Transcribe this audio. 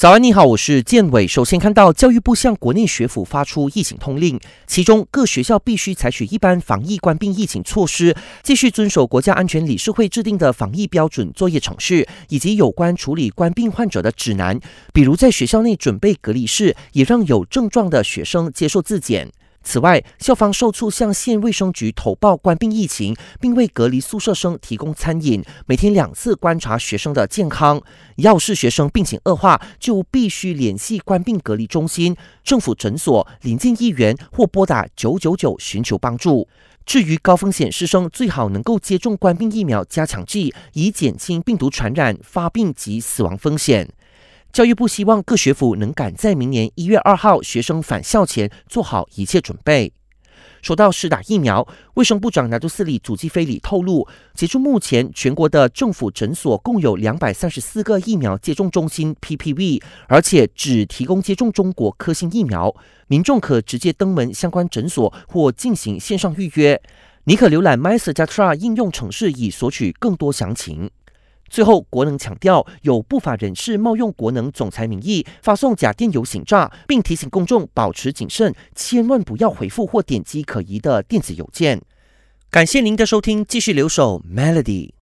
早安，你好，我是建伟。首先看到教育部向国内学府发出疫情通令，其中各学校必须采取一般防疫关病疫情措施，继续遵守国家安全理事会制定的防疫标准作业程序，以及有关处理关病患者的指南。比如在学校内准备隔离室，也让有症状的学生接受自检。此外，校方受促向县卫生局投报关病疫情，并为隔离宿舍生提供餐饮，每天两次观察学生的健康。要是学生病情恶化，就必须联系关病隔离中心、政府诊所、临近医院或拨打九九九寻求帮助。至于高风险师生，最好能够接种关病疫苗加强剂，以减轻病毒传染、发病及死亡风险。教育部希望各学府能赶在明年一月二号学生返校前做好一切准备。说到施打疫苗，卫生部长拿督斯里祖基菲里透露，截至目前，全国的政府诊所共有两百三十四个疫苗接种中心 （PPV），而且只提供接种中国科兴疫苗。民众可直接登门相关诊所或进行线上预约。你可浏览 m y s t r a 应用程式以索取更多详情。最后，国能强调，有不法人士冒用国能总裁名义发送假电邮行诈，并提醒公众保持谨慎，千万不要回复或点击可疑的电子邮件。感谢您的收听，继续留守 Melody。